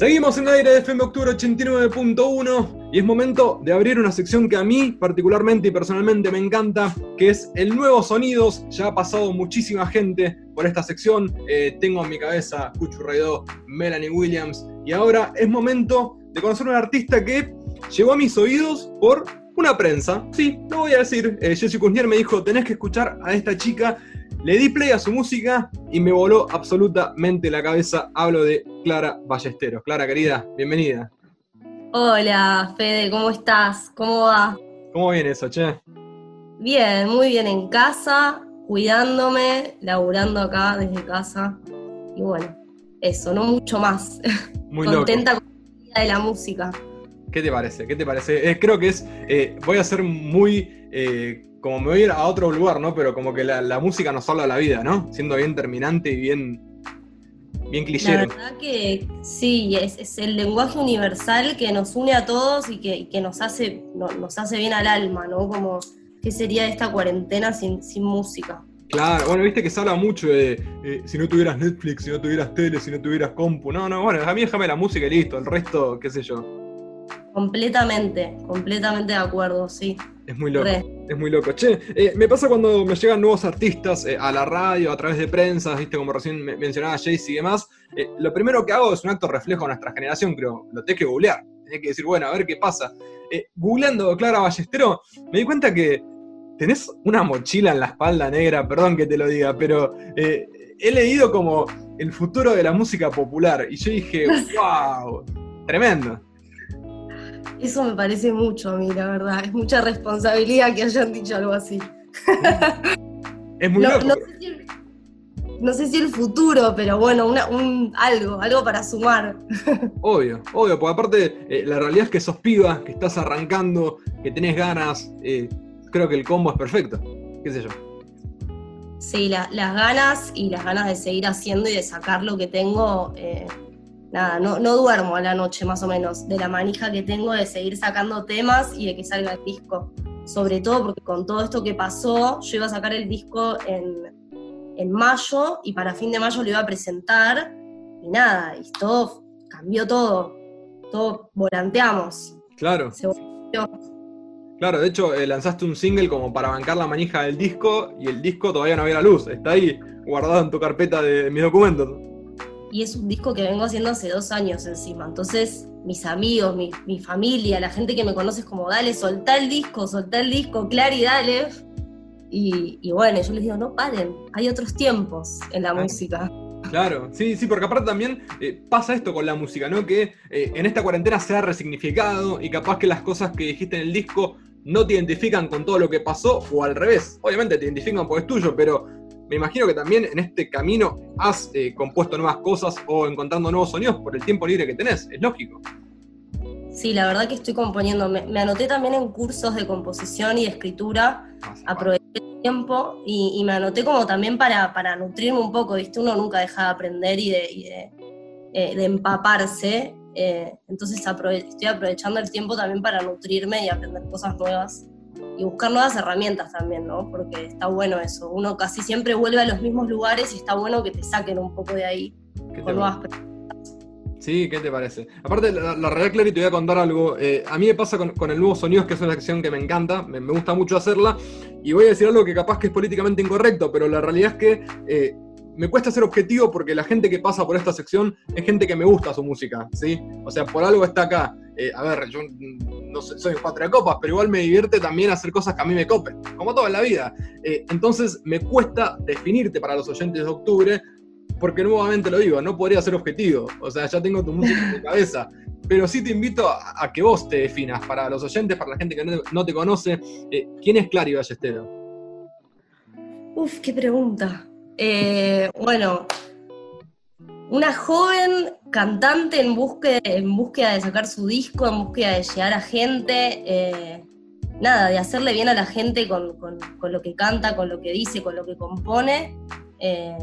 Seguimos en el aire de FM Octubre 89.1 y es momento de abrir una sección que a mí particularmente y personalmente me encanta, que es el Nuevo Sonidos. Ya ha pasado muchísima gente por esta sección. Eh, tengo en mi cabeza Cuchu Raidó, Melanie Williams y ahora es momento de conocer a un artista que llegó a mis oídos por una prensa. Sí, lo voy a decir. Eh, Jesse Kuznier me dijo, tenés que escuchar a esta chica le di play a su música y me voló absolutamente la cabeza. Hablo de Clara Ballesteros. Clara, querida, bienvenida. Hola, Fede, ¿cómo estás? ¿Cómo va? ¿Cómo viene eso, che? Bien, muy bien en casa, cuidándome, laburando acá desde casa. Y bueno, eso, no mucho más. Muy Contenta con la vida de la música. ¿Qué te parece? ¿Qué te parece? Eh, creo que es. Eh, voy a ser muy. Eh, como me voy a ir a otro lugar, ¿no? Pero como que la, música nos habla de la vida, ¿no? Siendo bien terminante y bien. Bien cliché. La verdad que sí, es, el lenguaje universal que nos une a todos y que, nos, hace, nos hace bien al alma, ¿no? Como, ¿qué sería esta cuarentena sin, sin música? Claro, bueno, viste que se habla mucho de si no tuvieras Netflix, si no tuvieras tele, si no tuvieras compu. No, no, bueno, a mí déjame la música y listo, el resto, qué sé yo. Completamente, completamente de acuerdo, sí. Es muy loco, es muy loco. Che, eh, me pasa cuando me llegan nuevos artistas eh, a la radio, a través de prensa, viste, como recién mencionaba Jayce y demás, eh, lo primero que hago es un acto reflejo de nuestra generación, creo. Lo tenés que googlear, tenés que decir, bueno, a ver qué pasa. googleando Clara Ballestero, me di cuenta que tenés una mochila en la espalda negra, perdón que te lo diga, pero he leído como el futuro de la música popular y yo dije, wow, tremendo. Eso me parece mucho a mí, la verdad. Es mucha responsabilidad que hayan dicho algo así. Es muy loco. No, sé si, el futuro, pero bueno, un, algo, algo para sumar. Obvio, obvio, porque aparte eh, la realidad es que sos piba, que estás arrancando, que tenés ganas. Eh, creo que el combo es perfecto. ¿Qué sé yo? Sí, las ganas y las ganas de seguir haciendo y de sacar lo que tengo. Eh, nada, no, no duermo a la noche más o menos, de la manija que tengo de seguir sacando temas y de que salga el disco. Sobre todo porque con todo esto que pasó, yo iba a sacar el disco en, mayo y para fin de mayo lo iba a presentar y nada, y todo cambió todo, todo volanteamos. Claro. Claro, de hecho eh, lanzaste un single como para bancar la manija del disco y el disco todavía no había la luz, está ahí guardado en tu carpeta de mis documentos y es un disco que vengo haciendo hace dos años encima. Entonces, mis amigos, mi, familia, la gente que me conoce es como, dale, soltá el disco, soltá el disco, Clary, dale. Y, bueno, yo les digo, no paren, hay otros tiempos en la música. Claro, sí, sí, porque aparte también eh, pasa esto con la música, ¿no? Que eh, en esta cuarentena se ha resignificado y capaz que las cosas que dijiste en el disco no te identifican con todo lo que pasó o al revés. Obviamente te identifican porque es tuyo, pero me imagino que también en este camino has eh, compuesto nuevas cosas o encontrando nuevos sonidos por el tiempo libre que tenés, es lógico. Sí, la verdad que estoy componiendo. Me, anoté también en cursos de composición y de escritura, ah, aproveché el tiempo y, me anoté como también para, para, nutrirme un poco, ¿viste? Uno nunca deja de aprender y de, eh, empaparse. Eh, entonces estoy aprovechando el tiempo también para nutrirme y aprender cosas nuevas y buscar nuevas herramientas también, ¿no? Porque está bueno eso. Uno casi siempre vuelve a los mismos lugares y está bueno que te saquen un poco de ahí con nuevas Sí, ¿qué te parece? Aparte, la, la realidad, Clary, te voy a contar algo. Eh, a mí me pasa con, el nuevo Sonidos, que es una sección que me encanta, me, gusta mucho hacerla, y voy a decir algo que capaz que es políticamente incorrecto, pero la realidad es que eh, me cuesta ser objetivo porque la gente que pasa por esta sección es gente que me gusta su música, ¿sí? O sea, por algo está acá. Eh, a ver, yo no soy cuatro de copas, pero igual me divierte también hacer cosas que a mí me copen, como todo en la vida. Eh, entonces me cuesta definirte para los oyentes de octubre, porque nuevamente lo digo, no podría ser objetivo. O sea, ya tengo tu música en mi cabeza. Pero sí te invito a, que vos te definas para los oyentes, para la gente que no, te conoce. Eh, ¿Quién es Clary Ballesteros? Uf, qué pregunta. Bueno, una joven cantante en búsqueda, de sacar su disco, en búsqueda de llegar a gente, eh, nada, de hacerle bien a la gente con, lo que canta, con lo que dice, con lo que compone, eh,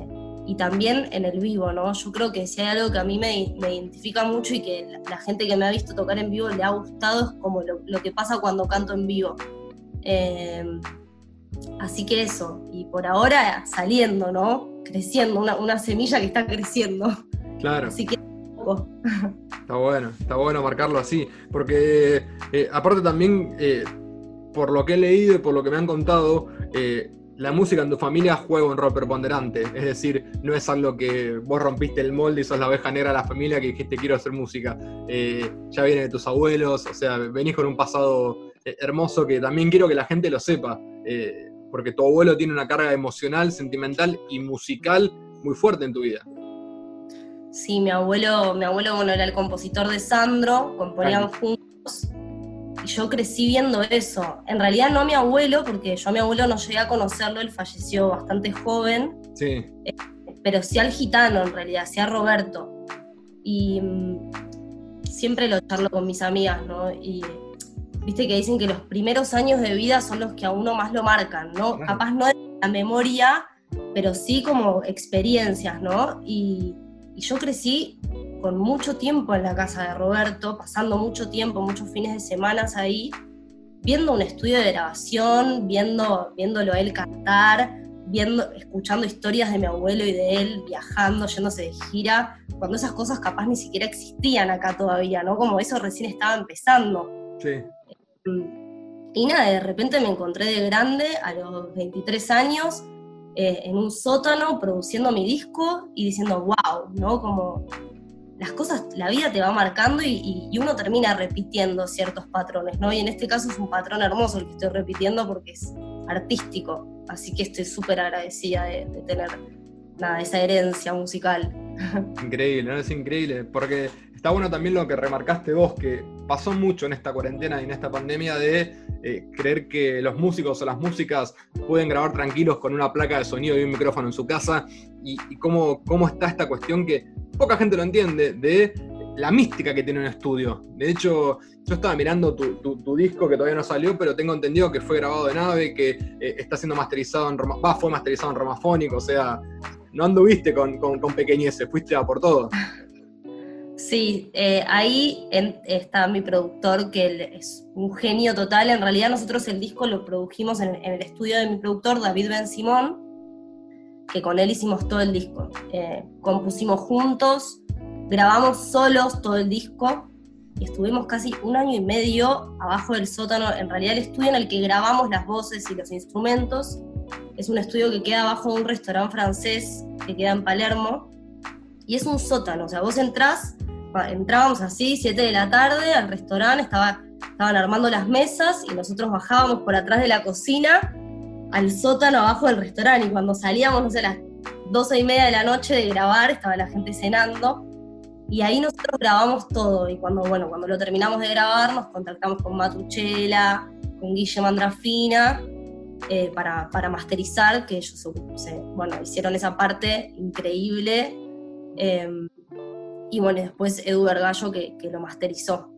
y también en el vivo, ¿no? Yo creo que si hay algo que a mí me, identifica mucho y que la, gente que me ha visto tocar en vivo le ha gustado, es como lo, lo que pasa cuando canto en vivo. Así que eso, y por ahora saliendo, ¿no? Creciendo, una, semilla que está creciendo. Claro. Así que. Está bueno, está bueno marcarlo así, porque eh, aparte también, eh, por lo que he leído y por lo que me han contado, eh, la música en tu familia juega un rol preponderante. Es decir, no es algo que vos rompiste el molde y sos la oveja negra de la familia que dijiste quiero hacer música. ya viene de tus abuelos, o sea, venís con un pasado hermoso que también quiero que la gente lo sepa. Porque tu abuelo tiene una carga emocional, sentimental y musical muy fuerte en tu vida. Sí, mi abuelo, mi abuelo bueno, era el compositor de Sandro, componían juntos. Y yo crecí viendo eso. En realidad no a mi abuelo, porque yo a mi abuelo no llegué a conocerlo, él falleció bastante joven. Sí. Eh, pero sí al gitano, en realidad, sí a Roberto. Y mm, siempre lo charlo con mis amigas, ¿no? Y viste que dicen que los primeros años de vida son los que a uno más lo marcan, ¿no? Capaz no de la memoria, pero sí como experiencias, ¿no? Y, yo crecí con mucho tiempo en la casa de Roberto, pasando mucho tiempo, muchos fines de semana ahí, viendo un estudio de grabación, viendo, viéndolo a él cantar, viendo, escuchando historias de mi abuelo y de él, viajando, yéndose de gira, cuando esas cosas capaz ni siquiera existían acá todavía, ¿no? Como eso recién estaba empezando. Sí. Y nada, de repente me encontré de grande a los 23 años eh, en un sótano produciendo mi disco y diciendo, wow, ¿no? Como las cosas, la vida te va marcando y, uno termina repitiendo ciertos patrones, ¿no? Y en este caso es un patrón hermoso el que estoy repitiendo porque es artístico, así que estoy súper agradecida de, tener nada, esa herencia musical. Increíble, ¿no? Es increíble, porque está bueno también lo que remarcaste vos, que pasó mucho en esta cuarentena y en esta pandemia de eh, creer que los músicos o las músicas pueden grabar tranquilos con una placa de sonido y un micrófono en su casa, y, cómo, cómo está esta cuestión que poca gente lo entiende, de la mística que tiene un estudio. De hecho, yo estaba mirando tu, disco que todavía no salió, pero tengo entendido que fue grabado de nave, que eh, está siendo masterizado en Roma, fue masterizado en Romafónico, o sea, no anduviste con, con, con pequeñeces, fuiste a por todo. Sí, eh, ahí está mi productor, que es un genio total. En realidad nosotros el disco lo produjimos en, el estudio de mi productor, David Ben Simón, que con él hicimos todo el disco. Eh, compusimos juntos, grabamos solos todo el disco y estuvimos casi un año y medio abajo del sótano. En realidad el estudio en el que grabamos las voces y los instrumentos es un estudio que queda abajo de un restaurante francés que queda en Palermo. Y es un sótano, o sea, vos entrás entrábamos así, 7 de la tarde, al restaurante, estaba, estaban armando las mesas y nosotros bajábamos por atrás de la cocina al sótano abajo del restaurante. Y cuando salíamos, no sé, a las 12 y media de la noche de grabar, estaba la gente cenando. Y ahí nosotros grabamos todo. Y cuando, bueno, cuando lo terminamos de grabar nos contactamos con Matuchela, con Guille Mandrafina eh, para, para, masterizar, que ellos bueno, hicieron esa parte increíble. Em, y bueno, después Edu Vergallo que, que lo masterizó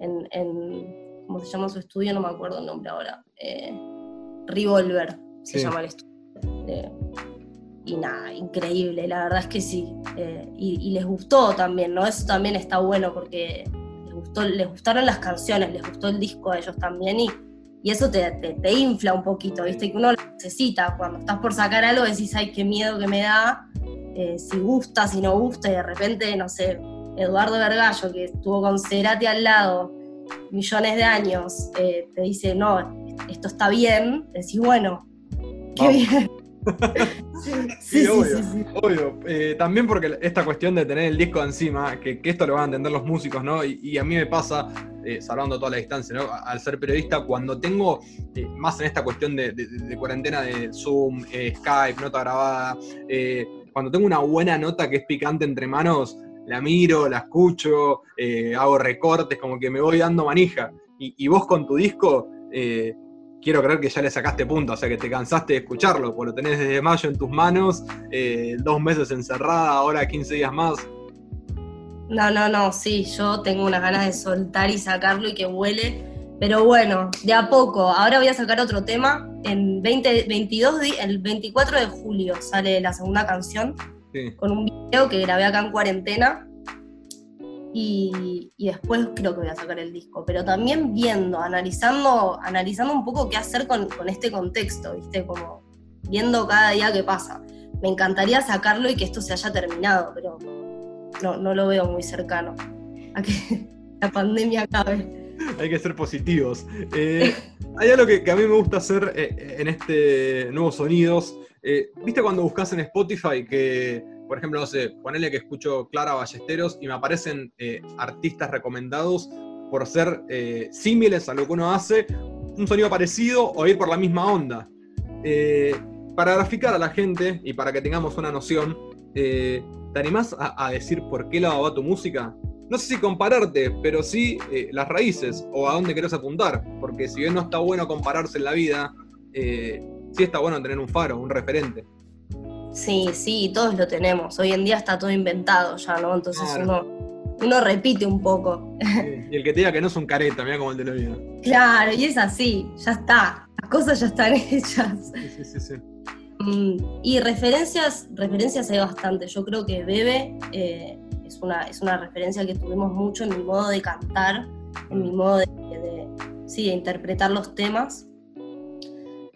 en, en, ¿cómo se llama su estudio? No me acuerdo el nombre ahora. Eh, Revolver se llama el estudio. Eh, y nada, increíble, la verdad es que sí. Eh, y, les gustó también, ¿no? Eso también está bueno porque les, gustó, les gustaron las canciones, les gustó el disco a ellos también y, y eso te, te, te, infla un poquito, ¿viste? Que uno lo necesita. Cuando estás por sacar algo decís, ay, qué miedo que me da eh, si gusta, si no gusta, y de repente, no sé, Eduardo Vergallo, que estuvo con Cerati al lado millones de años, eh, te dice, no, esto está bien, decís, bueno, qué bien. sí, sí, obvio, sí, obvio. Eh, también porque esta cuestión de tener el disco encima, que, esto lo van a entender los músicos, ¿no? Y, a mí me pasa, salvando toda la distancia, ¿no? Al ser periodista, cuando tengo, más en esta cuestión de, de cuarentena de Zoom, Skype, nota grabada, cuando tengo una buena nota que es picante entre manos, la miro, la escucho, eh, hago recortes, como que me voy dando manija. Y, vos con tu disco, eh, quiero creer que ya le sacaste punto, o sea que te cansaste de escucharlo, porque lo tenés desde mayo en tus manos, eh, dos meses encerrada, ahora 15 días más. No, no, no, sí, yo tengo unas ganas de soltar y sacarlo y que huele pero bueno, de a poco. Ahora voy a sacar otro tema. En 2022, el 24 de julio sale la segunda canción con un video que grabé acá en cuarentena. Y, después creo que voy a sacar el disco. Pero también viendo, analizando, analizando un poco qué hacer con, con este contexto, ¿viste? Como viendo cada día qué pasa. Me encantaría sacarlo y que esto se haya terminado, pero no, no lo veo muy cercano a que la pandemia acabe. Hay que ser positivos. Eh, hay algo que, a mí me gusta hacer eh, en este Nuevos Sonidos. Eh, ¿Viste cuando buscas en Spotify que, por ejemplo, no sé, ponele que escucho Clara Ballesteros y me aparecen artistas recomendados por ser símiles a lo que uno hace, un sonido parecido o ir por la misma onda? para graficar a la gente y para que tengamos una noción, ¿te animás a, decir por qué lado va tu música? No sé si compararte, pero sí eh, las raíces o a dónde querés apuntar. Porque si bien no está bueno compararse en la vida, eh, sí está bueno tener un faro, un referente. Sí, sí, todos lo tenemos. Hoy en día está todo inventado ya, ¿no? Entonces uno, uno repite un poco. y el que te diga que no es un careta, mira como el de la vida. Claro, y es así, ya está. Las cosas ya están hechas. Sí, sí, sí. Mm, y referencias, referencias hay bastante. Yo creo que Bebe eh, es una, es una referencia que tuvimos mucho en mi modo de cantar, en mi modo de, sí, de interpretar los temas.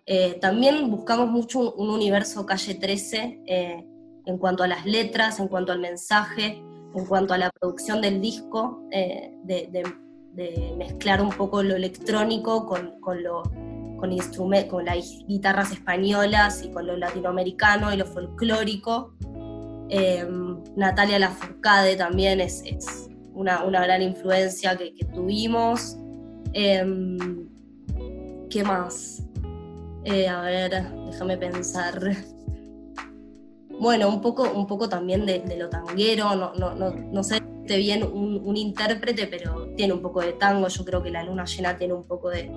Eh, también buscamos mucho un, universo calle 13 eh, en cuanto a las letras, en cuanto al mensaje, en cuanto a la producción del disco, eh, de, mezclar un poco lo electrónico con, con, lo, con, con las guitarras españolas y con lo latinoamericano y lo folclórico. Em, Natalia Lafourcade también es, una, gran influencia que, tuvimos. Em, ¿Qué más? Eh, a ver, déjame pensar. Bueno, un poco, un poco también de, lo tanguero, no, no, sé bien un, intérprete, pero tiene un poco de tango. Yo creo que la luna llena tiene un poco de,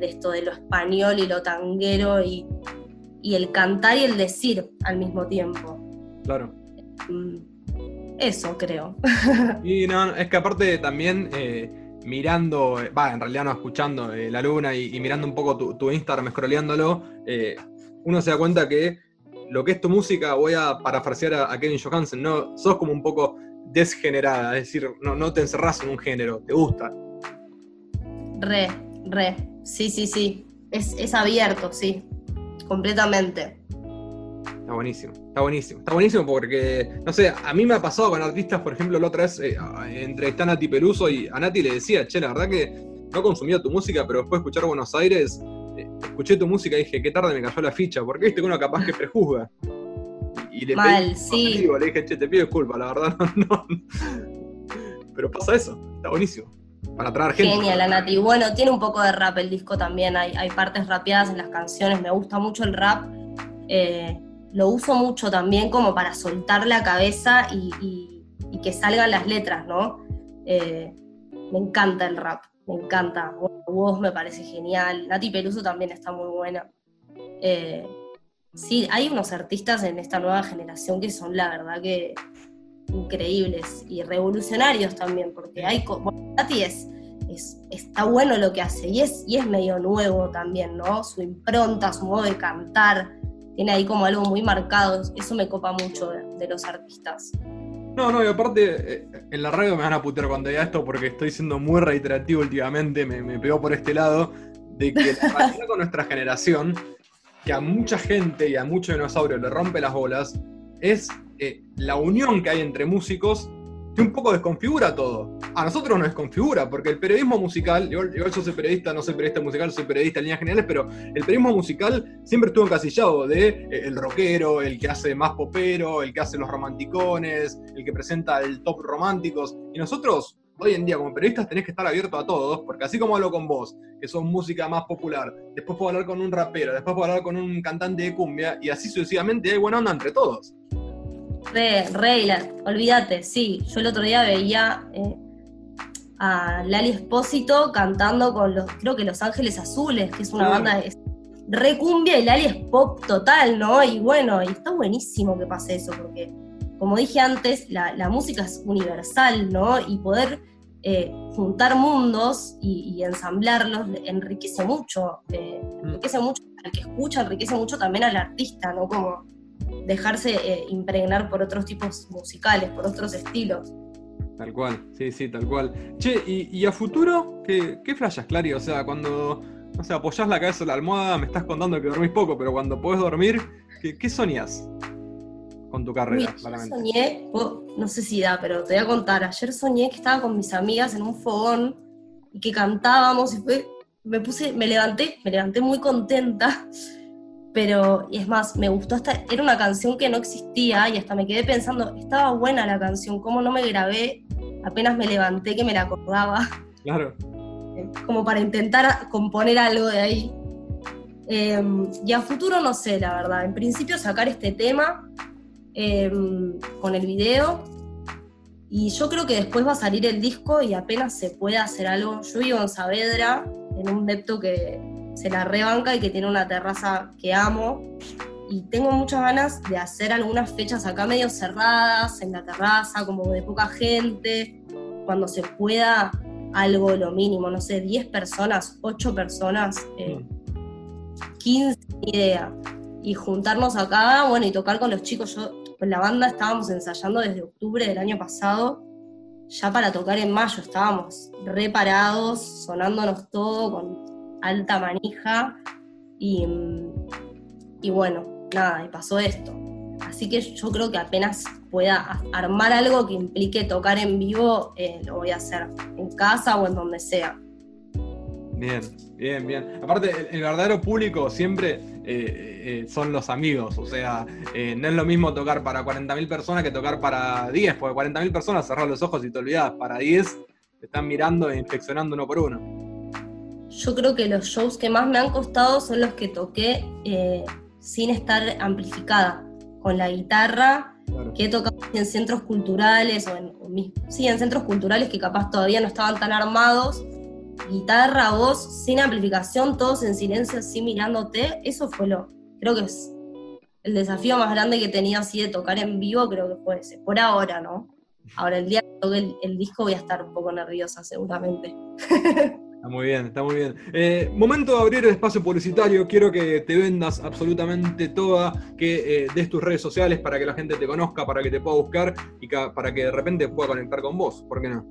esto de lo español y lo tanguero y el cantar y el decir al mismo tiempo. Claro. Mm, eso creo. Y no, es que aparte también eh, mirando, eh, va, en realidad no escuchando eh, la luna y, mirando un poco tu, Instagram, scrolleándolo, uno se da cuenta que lo que es tu música, voy a parafrasear a, Kevin Johansen, no, sos como un poco desgenerada, es decir, no, no te encerrás en un género, te gusta. Re, re, sí, sí, sí, es, es abierto, sí, completamente. Está buenísimo, está buenísimo. Está buenísimo porque, no sé, a mí me ha pasado con artistas, por ejemplo, la otra vez eh, entrevisté a Nati Peluso y a Nati le decía, che, la verdad que no consumía tu música, pero después de escuchar Buenos Aires, eh, escuché tu música y dije, qué tarde me cayó la ficha, porque viste que uno capaz que prejuzga. Y, le Mal, sí. le dije, che, te pido disculpas, la verdad, no, Pero pasa eso, está buenísimo. Para traer gente. Genial, la Nati. Bueno, tiene un poco de rap el disco también, hay, hay partes rapeadas en las canciones, me gusta mucho el rap. Eh, lo uso mucho también como para soltar la cabeza y, que salgan las letras, ¿no? Eh, me encanta el rap, me encanta. Vos me parece genial. Nati Peluso también está muy buena. Eh, sí, hay unos artistas en esta nueva generación que son la verdad que increíbles y revolucionarios también, porque hay. Nati es, está bueno lo que hace y es, y es medio nuevo también, ¿no? Su impronta, su modo de cantar tiene ahí como algo muy marcado, eso me copa mucho de, los artistas. No, no, y aparte, eh, en la radio me van a putear cuando diga esto porque estoy siendo muy reiterativo últimamente, me, pegó por este lado, de que la con nuestra generación, que a mucha gente y a muchos dinosaurios le rompe las bolas, es eh, la unión que hay entre músicos que un poco desconfigura todo. A nosotros nos desconfigura, porque el periodismo musical, yo, yo soy periodista, no soy periodista musical, soy periodista en líneas generales, pero el periodismo musical siempre estuvo encasillado de eh, el rockero, el que hace más popero, el que hace los romanticones, el que presenta el top románticos. Y nosotros, hoy en día, como periodistas, tenés que estar abierto a todos, porque así como hablo con vos, que son música más popular, después puedo hablar con un rapero, después puedo hablar con un cantante de cumbia, y así sucesivamente hay buena onda entre todos. Re, re, olvídate, sí. Yo el otro día veía eh, a Lali Espósito cantando con los, creo que Los Ángeles Azules, que es una banda de re cumbia y Lali es pop total, ¿no? Y bueno, y está buenísimo que pase eso, porque como dije antes, la, música es universal, ¿no? Y poder eh, juntar mundos y, ensamblarlos enriquece mucho, eh, mm. enriquece mucho al que escucha, enriquece mucho también al artista, ¿no? Como dejarse eh, impregnar por otros tipos musicales, por otros estilos. Tal cual, sí, sí, tal cual. Che, ¿y, a futuro qué, qué flashas, Clary? O sea, cuando, no sé, apoyás la cabeza en la almohada, me estás contando que dormís poco, pero cuando podés dormir, ¿qué, qué soñás? con tu carrera, claramente. soñé, no sé si da, pero te voy a contar. Ayer soñé que estaba con mis amigas en un fogón y que cantábamos y fue, me puse, me levanté, me levanté muy contenta. Pero, y es más, me gustó hasta, era una canción que no existía y hasta me quedé pensando, estaba buena la canción, ¿cómo no me grabé? Apenas me levanté que me la acordaba. Claro. como para intentar componer algo de ahí. Eh, y a futuro no sé, la verdad. En principio sacar este tema eh, con el video. Y yo creo que después va a salir el disco y apenas se pueda hacer algo. Yo vivo en Saavedra, en un depto que se la rebanca y que tiene una terraza que amo. Y tengo muchas ganas de hacer algunas fechas acá medio cerradas, en la terraza, como de poca gente, cuando se pueda algo lo mínimo, no sé, 10 personas, 8 personas, eh, 15, ni idea. Y juntarnos acá, bueno, y tocar con los chicos. Yo, con la banda estábamos ensayando desde octubre del año pasado, ya para tocar en mayo, estábamos reparados, sonándonos todo con alta manija. Y, y bueno, nada, y pasó esto. Así que yo creo que apenas pueda armar algo que implique tocar en vivo, eh, lo voy a hacer en casa o en donde sea. Bien, bien, bien. Aparte, el, verdadero público siempre eh, eh, son los amigos. O sea, no es lo mismo tocar para 40.000 personas que tocar para 10, porque 40.000 personas cerrar los ojos y te olvidas. Para 10 te están mirando e inspeccionando uno por uno. Yo creo que los shows que más me han costado son los que toqué eh, sin estar amplificada, con la guitarra, Claro. que he tocado en centros culturales o en, sí, en centros culturales que capaz todavía no estaban tan armados. Guitarra, voz, sin amplificación, todos en silencio, así mirándote. Eso fue lo, creo que es el desafío más grande que tenido así de tocar en vivo, creo que fue ese. Por ahora, ¿no? Ahora, el día que toque el, el disco voy a estar un poco nerviosa, seguramente. Está muy bien, está muy bien. Eh, momento de abrir el espacio publicitario. Quiero que te vendas absolutamente toda, que eh, des tus redes sociales para que la gente te conozca, para que te pueda buscar y para que de repente pueda conectar con vos. ¿Por qué no?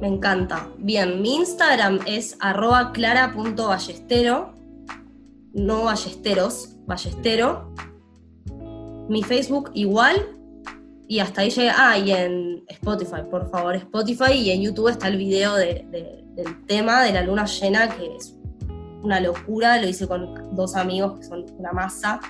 Me encanta. Bien, mi Instagram es arroba clara.ballestero, no ballesteros, ballestero. Mi Facebook igual. Y hasta ahí llega. Ah, y en Spotify, por favor, Spotify. Y en YouTube está el video de- de- del tema de la luna llena, que es una locura. Lo hice con dos amigos que son una masa.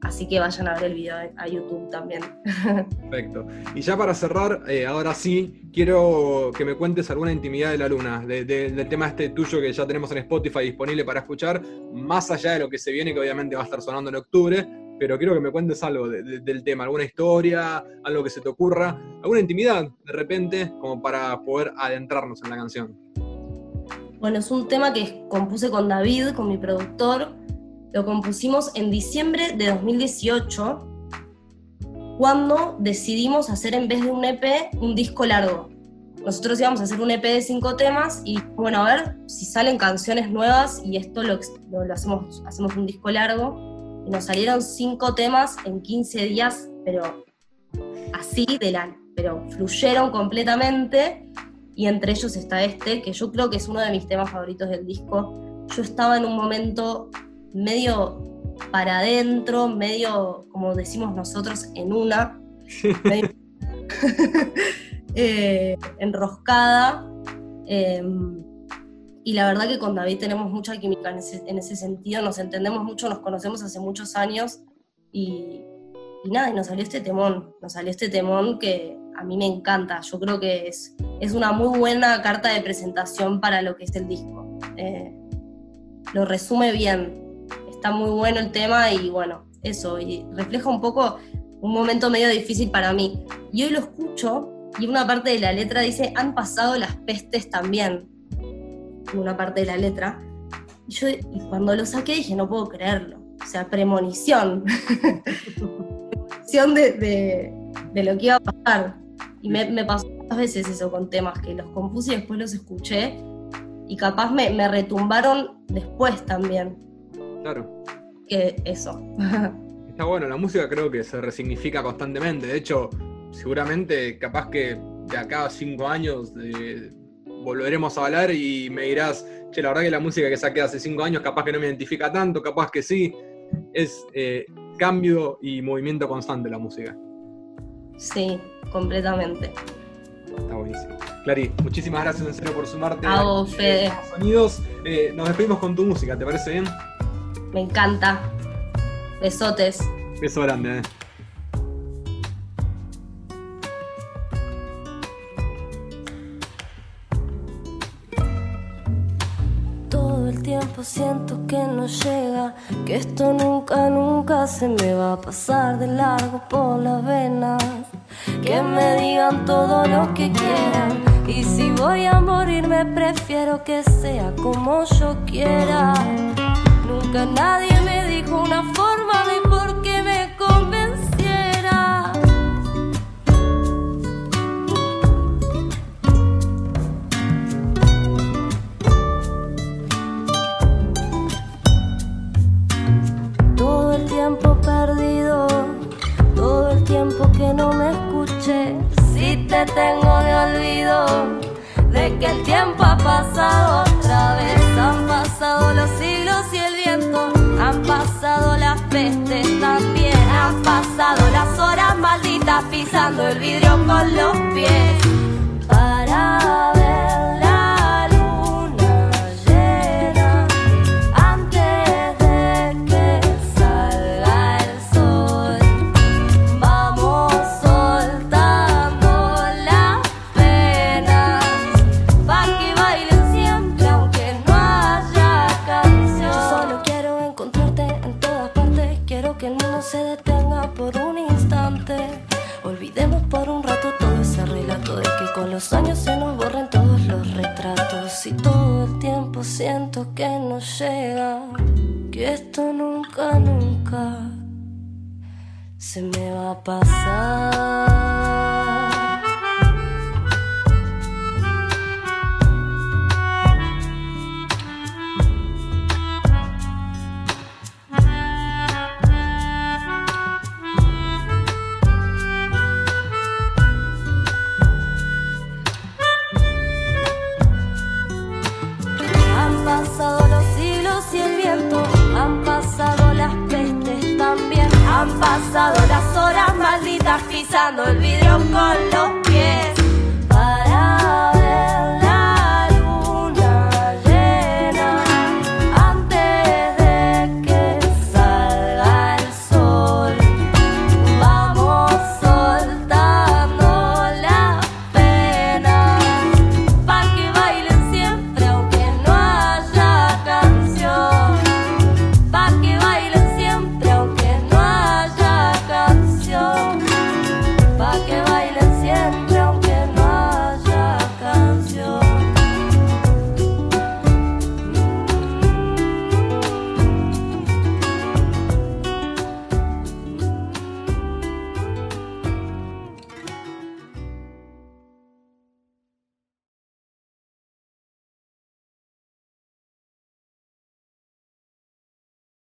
Así que vayan a ver el video a YouTube también. Perfecto. Y ya para cerrar, eh, ahora sí, quiero que me cuentes alguna intimidad de la luna, de- de- del tema este tuyo que ya tenemos en Spotify disponible para escuchar, más allá de lo que se viene, que obviamente va a estar sonando en octubre, pero quiero que me cuentes algo de- de- del tema, alguna historia, algo que se te ocurra, alguna intimidad de repente, como para poder adentrarnos en la canción. Bueno, es un tema que compuse con David, con mi productor. Lo compusimos en diciembre de 2018, cuando decidimos hacer en vez de un EP un disco largo. Nosotros íbamos a hacer un EP de cinco temas y bueno, a ver si salen canciones nuevas y esto lo, lo- lo hacemos, hacemos un disco largo. Y nos salieron cinco temas en 15 días, pero así de la, pero fluyeron completamente y entre ellos está este, que yo creo que es uno de mis temas favoritos del disco. Yo estaba en un momento medio para adentro, medio, como decimos nosotros, en una, medio- eh, enroscada. eh, y la verdad que con David tenemos mucha química en ese, en ese sentido, nos entendemos mucho, nos conocemos hace muchos años y, y nada, y nos salió este temón, nos salió este temón que a mí me encanta, yo creo que es, es una muy buena carta de presentación para lo que es el disco. Eh, lo resume bien, está muy bueno el tema y bueno, eso, y refleja un poco un momento medio difícil para mí. Y hoy lo escucho y una parte de la letra dice, han pasado las pestes también, una parte de la letra. Y yo y cuando lo saqué dije, no puedo creerlo, o sea, premonición. premonición de, de- de lo que iba a pasar. Y me, me pasó muchas veces eso con temas que los compuse y después los escuché y capaz me, me retumbaron después también, Claro. que eso. Está bueno, la música creo que se resignifica constantemente. De hecho, seguramente, capaz que de acá a cinco años eh, volveremos a hablar y me dirás, che, la verdad que la música que saqué hace cinco años capaz que no me identifica tanto, capaz que sí. Es, eh, cambio y movimiento constante la música. Sí, completamente. Está buenísimo. Clary, muchísimas gracias en serio por sumarte a vos, Fede. Sonidos. Eh, nos despedimos con tu música, ¿te parece bien? Me encanta. Besotes. Beso grande. Eh. Tiempo siento que no llega, que esto nunca, nunca se me va a pasar de largo por las venas. Que me digan todo lo que quieran. Y si voy a morirme, prefiero que sea como yo quiera. Nunca nadie me dijo una forma que no me escuché. Si te tengo de olvido de que el tiempo ha pasado otra vez, han pasado los siglos y el han pasado las pestes también, han pasado las horas malditas pisando el vidrio con los pies. Nunca se me va a pasar.